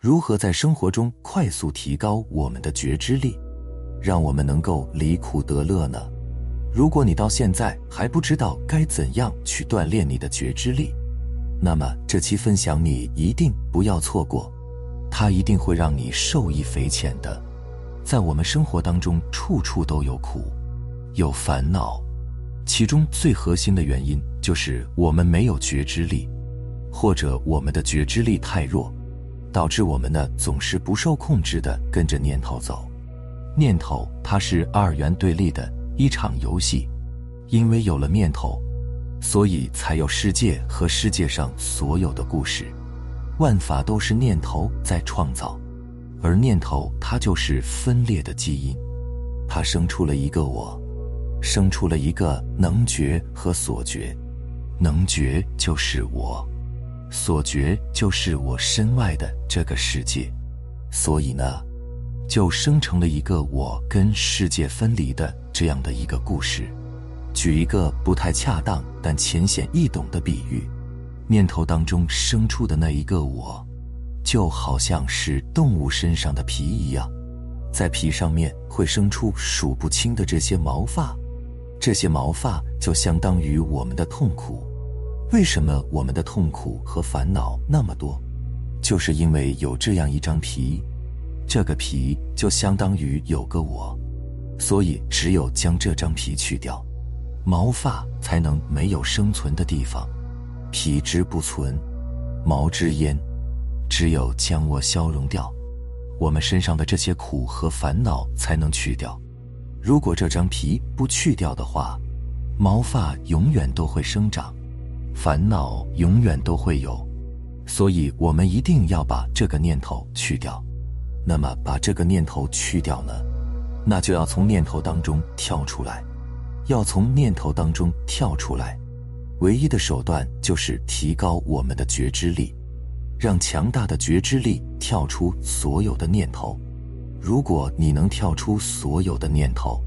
如何在生活中快速提高我们的觉知力，让我们能够离苦得乐呢？如果你到现在还不知道该怎样去锻炼你的觉知力，那么这期分享你一定不要错过，它一定会让你受益匪浅的。在我们生活当中，处处都有苦，有烦恼，其中最核心的原因就是我们没有觉知力，或者我们的觉知力太弱，导致我们呢总是不受控制的跟着念头走。念头它是二元对立的。一场游戏，因为有了念头，所以才有世界和世界上所有的故事。万法都是念头在创造，而念头它就是分裂的基因，它生出了一个我，生出了一个能觉和所觉。能觉就是我，所觉就是我身外的这个世界。所以呢，就生成了一个我跟世界分离的。这样的一个故事，举一个不太恰当但浅显易懂的比喻：念头当中生出的那一个我，就好像是动物身上的皮一样，在皮上面会生出数不清的这些毛发，这些毛发就相当于我们的痛苦。为什么我们的痛苦和烦恼那么多？就是因为有这样一张皮，这个皮就相当于有个我。所以，只有将这张皮去掉，毛发才能没有生存的地方。皮之不存，毛之焉。只有将我消融掉，我们身上的这些苦和烦恼才能去掉。如果这张皮不去掉的话，毛发永远都会生长，烦恼永远都会有。所以我们一定要把这个念头去掉。那么，把这个念头去掉呢？那就要从念头当中跳出来，要从念头当中跳出来，唯一的手段就是提高我们的觉知力，让强大的觉知力跳出所有的念头。如果你能跳出所有的念头，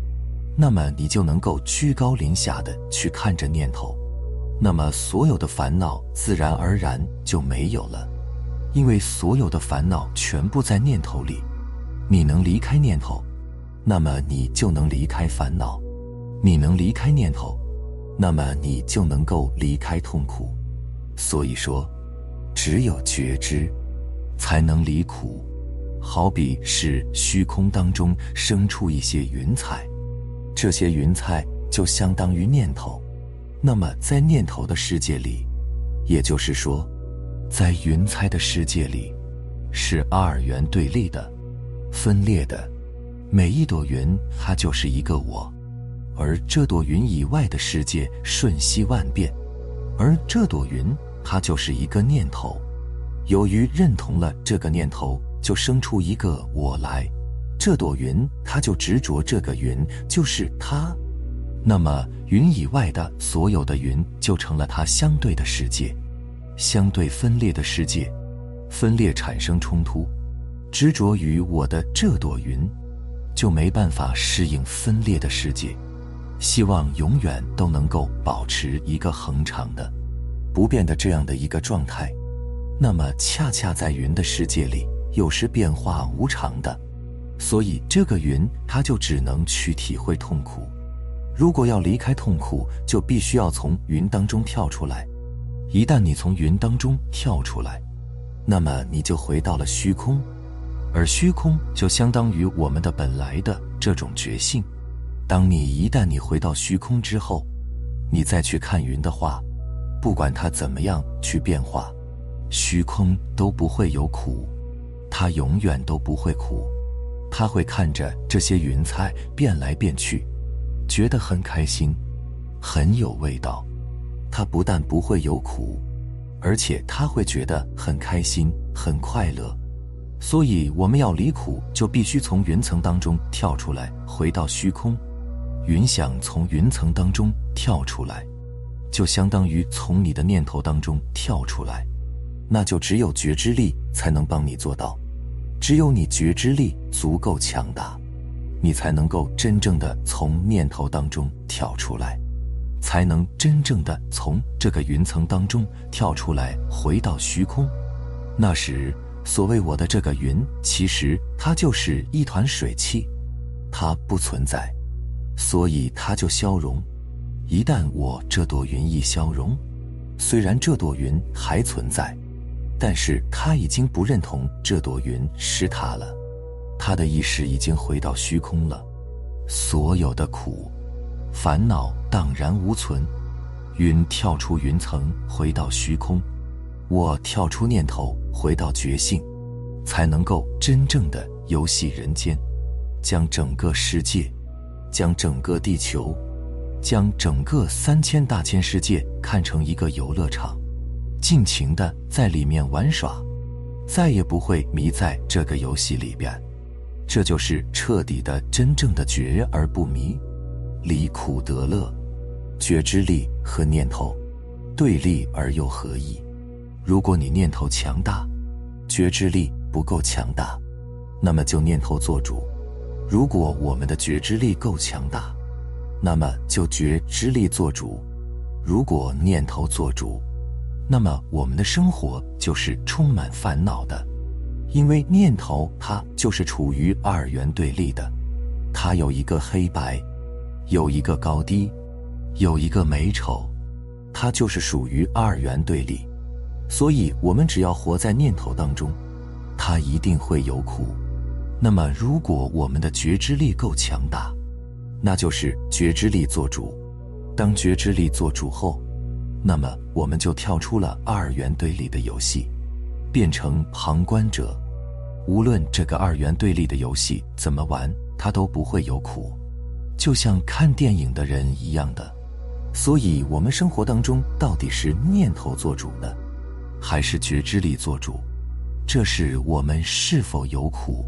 那么你就能够居高临下的去看着念头，那么所有的烦恼自然而然就没有了，因为所有的烦恼全部在念头里，你能离开念头。那么你就能离开烦恼，你能离开念头，那么你就能够离开痛苦。所以说，只有觉知，才能离苦。好比是虚空当中生出一些云彩，这些云彩就相当于念头。那么在念头的世界里，也就是说，在云彩的世界里，是二元对立的，分裂的。每一朵云，它就是一个我，而这朵云以外的世界瞬息万变，而这朵云，它就是一个念头。由于认同了这个念头，就生出一个我来。这朵云，它就执着这个云就是它，那么云以外的所有的云就成了它相对的世界，相对分裂的世界，分裂产生冲突，执着于我的这朵云。就没办法适应分裂的世界，希望永远都能够保持一个恒常的、不变的这样的一个状态。那么，恰恰在云的世界里，又是变化无常的，所以这个云它就只能去体会痛苦。如果要离开痛苦，就必须要从云当中跳出来。一旦你从云当中跳出来，那么你就回到了虚空。而虚空就相当于我们的本来的这种觉性。当你一旦你回到虚空之后，你再去看云的话，不管它怎么样去变化，虚空都不会有苦，它永远都不会苦。它会看着这些云彩变来变去，觉得很开心，很有味道。它不但不会有苦，而且它会觉得很开心，很快乐。所以，我们要离苦，就必须从云层当中跳出来，回到虚空。云想从云层当中跳出来，就相当于从你的念头当中跳出来，那就只有觉知力才能帮你做到。只有你觉知力足够强大，你才能够真正的从念头当中跳出来，才能真正的从这个云层当中跳出来，回到虚空。那时。所谓我的这个云，其实它就是一团水汽，它不存在，所以它就消融。一旦我这朵云一消融，虽然这朵云还存在，但是它已经不认同这朵云是它了，他的意识已经回到虚空了，所有的苦、烦恼荡然无存。云跳出云层，回到虚空。我跳出念头，回到觉性，才能够真正的游戏人间，将整个世界，将整个地球，将整个三千大千世界看成一个游乐场，尽情的在里面玩耍，再也不会迷在这个游戏里边。这就是彻底的、真正的觉而不迷，离苦得乐。觉知力和念头对立而又合一。如果你念头强大，觉知力不够强大，那么就念头做主；如果我们的觉知力够强大，那么就觉知力做主；如果念头做主，那么我们的生活就是充满烦恼的，因为念头它就是处于二元对立的，它有一个黑白，有一个高低，有一个美丑，它就是属于二元对立。所以，我们只要活在念头当中，它一定会有苦。那么，如果我们的觉知力够强大，那就是觉知力做主。当觉知力做主后，那么我们就跳出了二元对立的游戏，变成旁观者。无论这个二元对立的游戏怎么玩，它都不会有苦，就像看电影的人一样的。所以，我们生活当中到底是念头做主呢？还是觉知力做主，这是我们是否有苦、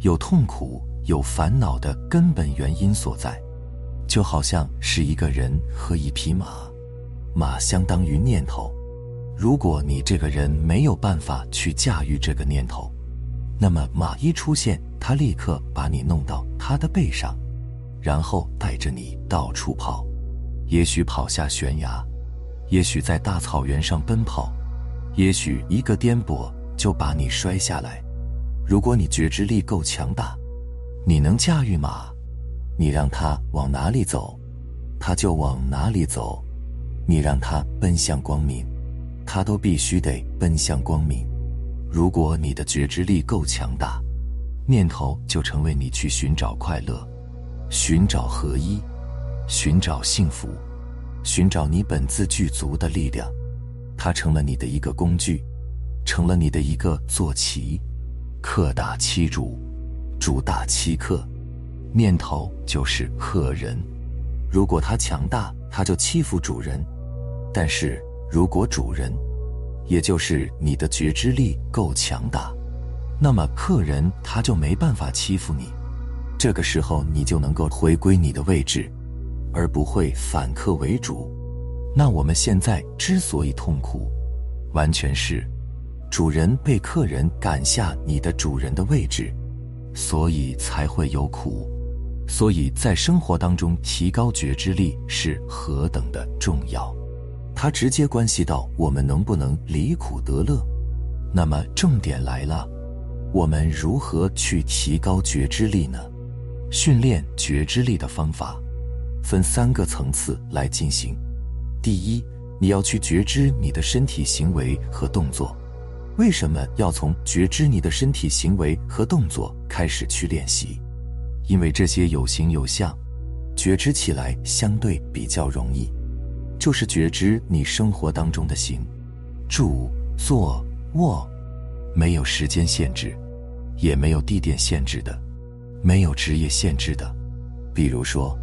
有痛苦、有烦恼的根本原因所在。就好像是一个人和一匹马，马相当于念头。如果你这个人没有办法去驾驭这个念头，那么马一出现，他立刻把你弄到他的背上，然后带着你到处跑，也许跑下悬崖，也许在大草原上奔跑。也许一个颠簸就把你摔下来。如果你觉知力够强大，你能驾驭马，你让它往哪里走，它就往哪里走；你让它奔向光明，它都必须得奔向光明。如果你的觉知力够强大，念头就成为你去寻找快乐、寻找合一、寻找幸福、寻找你本自具足的力量。它成了你的一个工具，成了你的一个坐骑，客打欺主，主打欺客，念头就是客人。如果他强大，他就欺负主人；但是如果主人，也就是你的觉知力够强大，那么客人他就没办法欺负你。这个时候，你就能够回归你的位置，而不会反客为主。那我们现在之所以痛苦，完全是主人被客人赶下你的主人的位置，所以才会有苦。所以在生活当中提高觉知力是何等的重要，它直接关系到我们能不能离苦得乐。那么重点来了，我们如何去提高觉知力呢？训练觉知力的方法分三个层次来进行。第一，你要去觉知你的身体行为和动作。为什么要从觉知你的身体行为和动作开始去练习？因为这些有形有相，觉知起来相对比较容易。就是觉知你生活当中的行、住、坐、卧，没有时间限制，也没有地点限制的，没有职业限制的。比如说，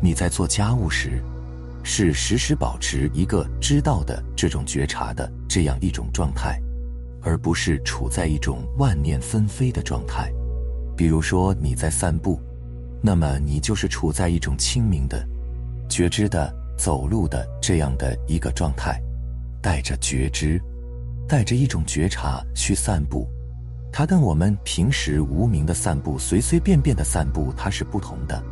你在做家务时。是时时保持一个知道的这种觉察的这样一种状态，而不是处在一种万念纷飞的状态。比如说你在散步，那么你就是处在一种清明的、觉知的走路的这样的一个状态，带着觉知，带着一种觉察去散步。它跟我们平时无名的散步、随随便便的散步，它是不同的。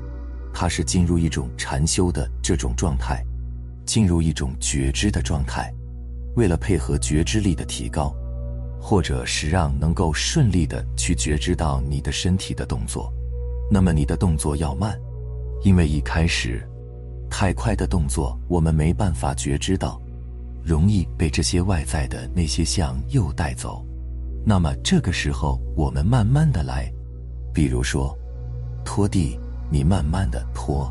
它是进入一种禅修的这种状态，进入一种觉知的状态。为了配合觉知力的提高，或者是让能够顺利的去觉知到你的身体的动作，那么你的动作要慢，因为一开始太快的动作我们没办法觉知到，容易被这些外在的那些相又带走。那么这个时候我们慢慢的来，比如说拖地，你慢慢的拖；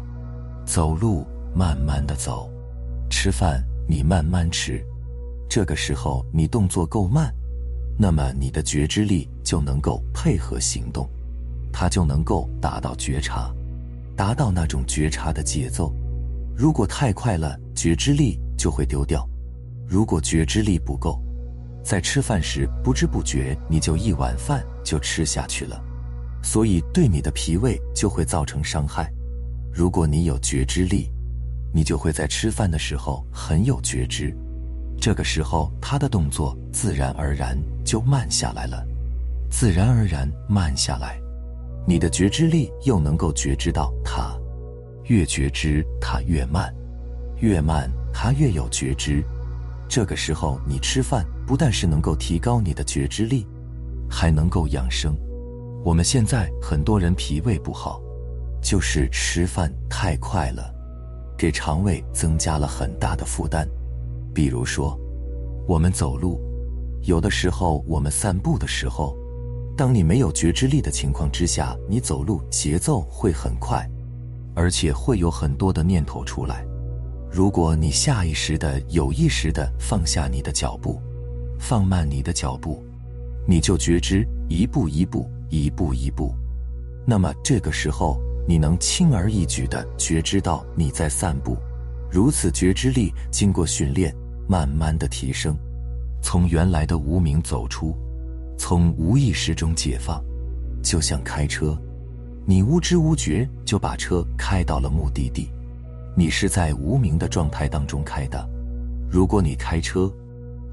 走路，慢慢的走；吃饭，你慢慢吃。这个时候你动作够慢。那么你的觉知力就能够配合行动，它就能够达到觉察，达到那种觉察的节奏。如果太快了，觉知力就会丢掉；如果觉知力不够，在吃饭时不知不觉你就一碗饭就吃下去了，所以对你的脾胃就会造成伤害。如果你有觉知力，你就会在吃饭的时候很有觉知。这个时候，他的动作自然而然就慢下来了，自然而然慢下来，你的觉知力又能够觉知到他，越觉知它越慢，越慢它越有觉知。这个时候，你吃饭不但是能够提高你的觉知力，还能够养生。我们现在很多人脾胃不好，就是吃饭太快了，给肠胃增加了很大的负担。比如说，我们走路，有的时候我们散步的时候，当你没有觉知力的情况之下，你走路节奏会很快，而且会有很多的念头出来。如果你下意识的、有意识的放下你的脚步，放慢你的脚步，你就觉知一步一步、一步一步，那么这个时候你能轻而易举的觉知到你在散步。如此觉知力经过训练。慢慢的提升，从原来的无名走出，从无意识中解放，就像开车，你无知无觉就把车开到了目的地，你是在无名的状态当中开的。如果你开车，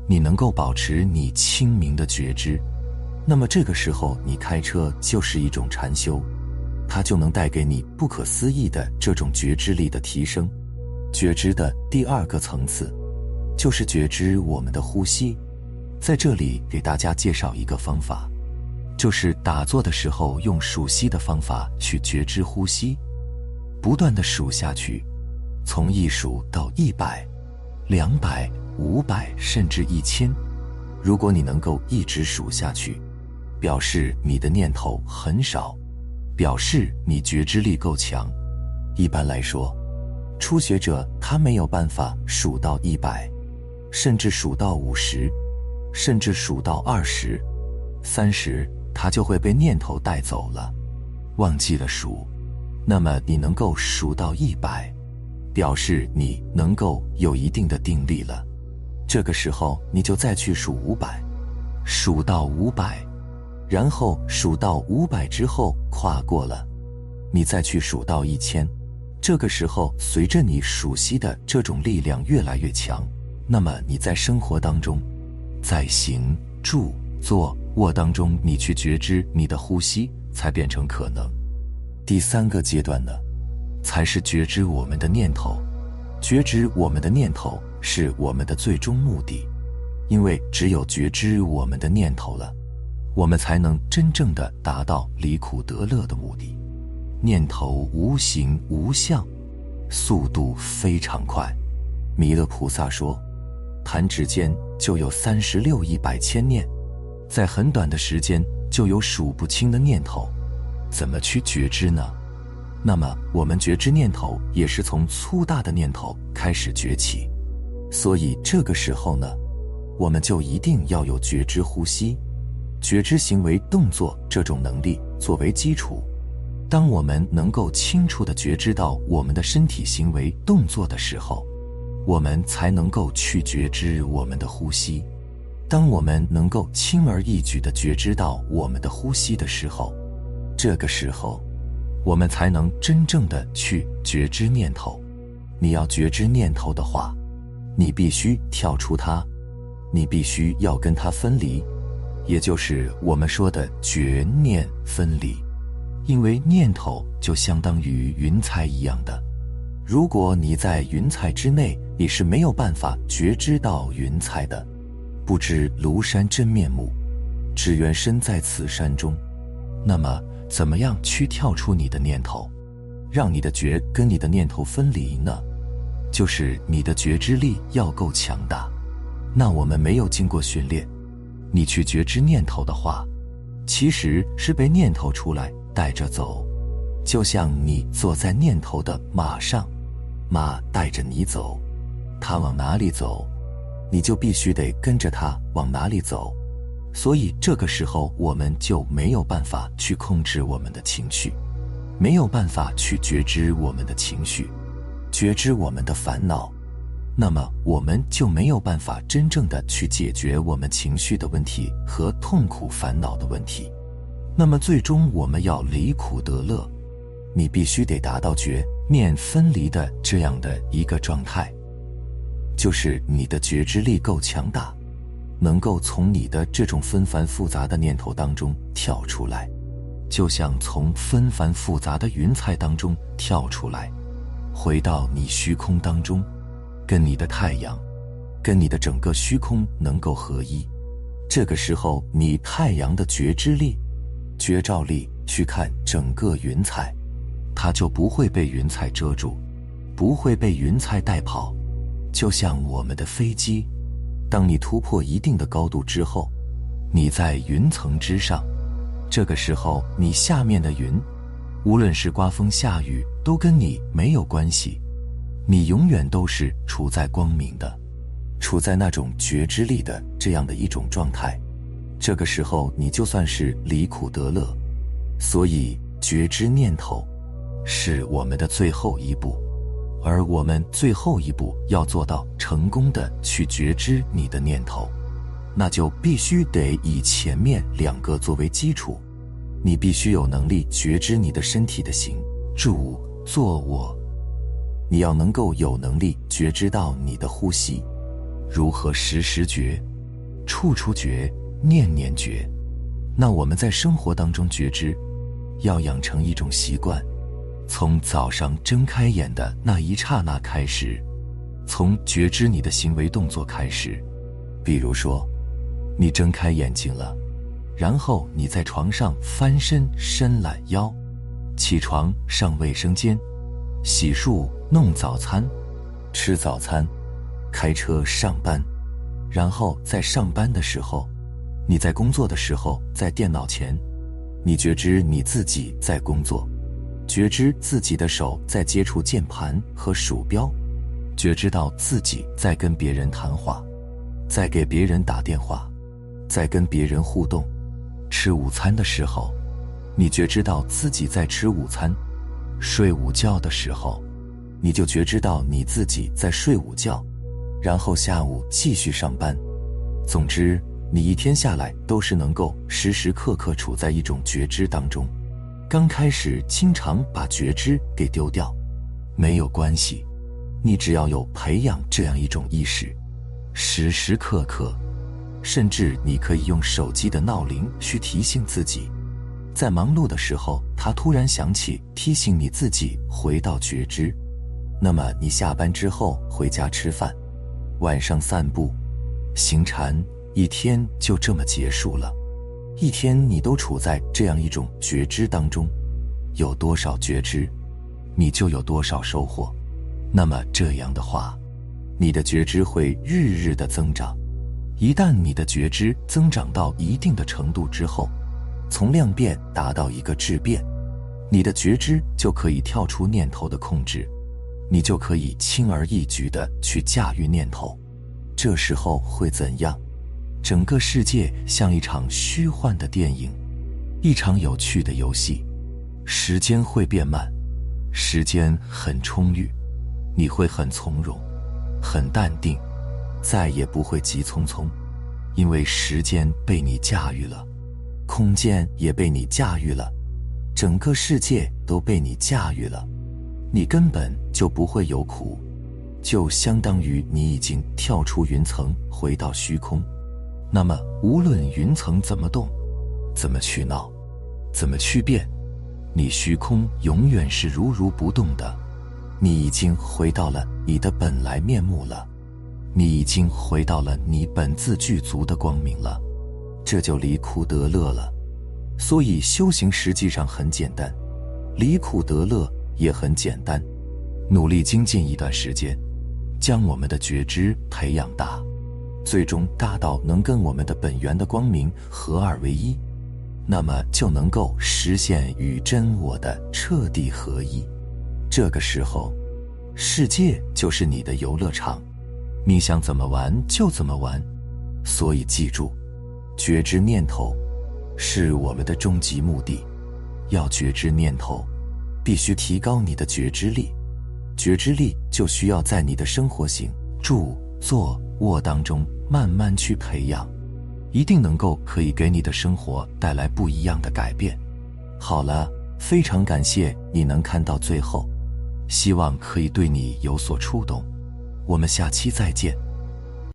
你能够保持你清明的觉知，那么这个时候你开车就是一种禅修，它就能带给你不可思议的这种觉知力的提升。觉知的第二个层次。就是觉知我们的呼吸，在这里给大家介绍一个方法，就是打坐的时候用数息的方法去觉知呼吸，不断的数下去，从一数到一百、两百、五百，甚至一千。如果你能够一直数下去，表示你的念头很少，表示你觉知力够强。一般来说，初学者他没有办法数到一百。甚至数到五十，甚至数到二十、三十，他就会被念头带走了，忘记了数。那么你能够数到一百，表示你能够有一定的定力了。这个时候你就再去数五百，数到五百，然后数到五百之后跨过了，你再去数到一千。这个时候随着你数息的这种力量越来越强。那么你在生活当中，在行住坐卧当中，你去觉知你的呼吸，才变成可能。第三个阶段呢，才是觉知我们的念头。觉知我们的念头是我们的最终目的，因为只有觉知我们的念头了，我们才能真正的达到离苦得乐的目的。念头无形无相，速度非常快。弥勒菩萨说。弹指间就有三十六亿百千念，在很短的时间就有数不清的念头，怎么去觉知呢？那么我们觉知念头也是从粗大的念头开始崛起，所以这个时候呢，我们就一定要有觉知呼吸、觉知行为动作这种能力作为基础。当我们能够清楚的觉知到我们的身体行为动作的时候。我们才能够去觉知我们的呼吸。当我们能够轻而易举的觉知到我们的呼吸的时候，这个时候，我们才能真正的去觉知念头。你要觉知念头的话，你必须跳出它，你必须要跟它分离，也就是我们说的觉念分离。因为念头就相当于云彩一样的。如果你在云彩之内，你是没有办法觉知到云彩的。不知庐山真面目，只缘身在此山中。那么，怎么样去跳出你的念头，让你的觉跟你的念头分离呢？就是你的觉知力要够强大。那我们没有经过训练，你去觉知念头的话，其实是被念头出来带着走，就像你坐在念头的马上，马带着你走，它往哪里走，你就必须得跟着它往哪里走。所以这个时候，我们就没有办法去控制我们的情绪，没有办法去觉知我们的情绪，觉知我们的烦恼。那么我们就没有办法真正的去解决我们情绪的问题和痛苦烦恼的问题。那么最终我们要离苦得乐，你必须得达到觉念分离的这样的一个状态，就是你的觉知力够强大，能够从你的这种纷繁复杂的念头当中跳出来，就像从纷繁复杂的云彩当中跳出来，回到你虚空当中。跟你的太阳，跟你的整个虚空能够合一，这个时候你太阳的觉知力、觉照力去看整个云彩，它就不会被云彩遮住，不会被云彩带跑。就像我们的飞机，当你突破一定的高度之后，你在云层之上，这个时候你下面的云，无论是刮风下雨，都跟你没有关系。你永远都是处在光明的，处在那种觉知力的这样的一种状态。这个时候，你就算是离苦得乐。所以，觉知念头是我们的最后一步，而我们最后一步要做到成功的去觉知你的念头，那就必须得以前面两个作为基础。你必须有能力觉知你的身体的行、住、坐、卧。你要能够有能力觉知到你的呼吸，如何时时觉、处处觉、念念觉。那我们在生活当中觉知，要养成一种习惯，从早上睁开眼的那一刹那开始，从觉知你的行为动作开始。比如说，你睁开眼睛了，然后你在床上翻身、伸懒腰，起床上卫生间。洗漱、弄早餐、吃早餐、开车上班，然后在上班的时候，你在工作的时候，在电脑前，你觉知你自己在工作，觉知自己的手在接触键盘和鼠标，觉知到自己在跟别人谈话，在给别人打电话，在跟别人互动。吃午餐的时候，你觉知到自己在吃午餐。睡午觉的时候，你就觉知到你自己在睡午觉，然后下午继续上班。总之，你一天下来都是能够时时刻刻处在一种觉知当中。刚开始经常把觉知给丢掉，没有关系，你只要有培养这样一种意识，时时刻刻，甚至你可以用手机的闹铃去提醒自己。在忙碌的时候，他突然想起提醒你自己回到觉知。那么你下班之后回家吃饭，晚上散步，行禅，一天就这么结束了。一天你都处在这样一种觉知当中，有多少觉知，你就有多少收获。那么这样的话，你的觉知会日日的增长。一旦你的觉知增长到一定的程度之后，从量变达到一个质变，你的觉知就可以跳出念头的控制，你就可以轻而易举的去驾驭念头。这时候会怎样？整个世界像一场虚幻的电影，一场有趣的游戏。时间会变慢，时间很充裕，你会很从容，很淡定，再也不会急匆匆，因为时间被你驾驭了。空间也被你驾驭了，整个世界都被你驾驭了，你根本就不会有苦，就相当于你已经跳出云层回到虚空。那么，无论云层怎么动，怎么去闹，怎么去变，你虚空永远是如如不动的。你已经回到了你的本来面目了，你已经回到了你本自具足的光明了。这就离苦得乐了。所以修行实际上很简单，离苦得乐也很简单。努力精进一段时间，将我们的觉知培养大，最终大到能跟我们的本源的光明合二为一，那么就能够实现与真我的彻底合一。这个时候，世界就是你的游乐场，你想怎么玩就怎么玩。所以记住，觉知念头。是我们的终极目的。要觉知念头，必须提高你的觉知力。觉知力就需要在你的生活行、住、坐、卧当中慢慢去培养，一定能够可以给你的生活带来不一样的改变。好了，非常感谢你能看到最后，希望可以对你有所触动。我们下期再见。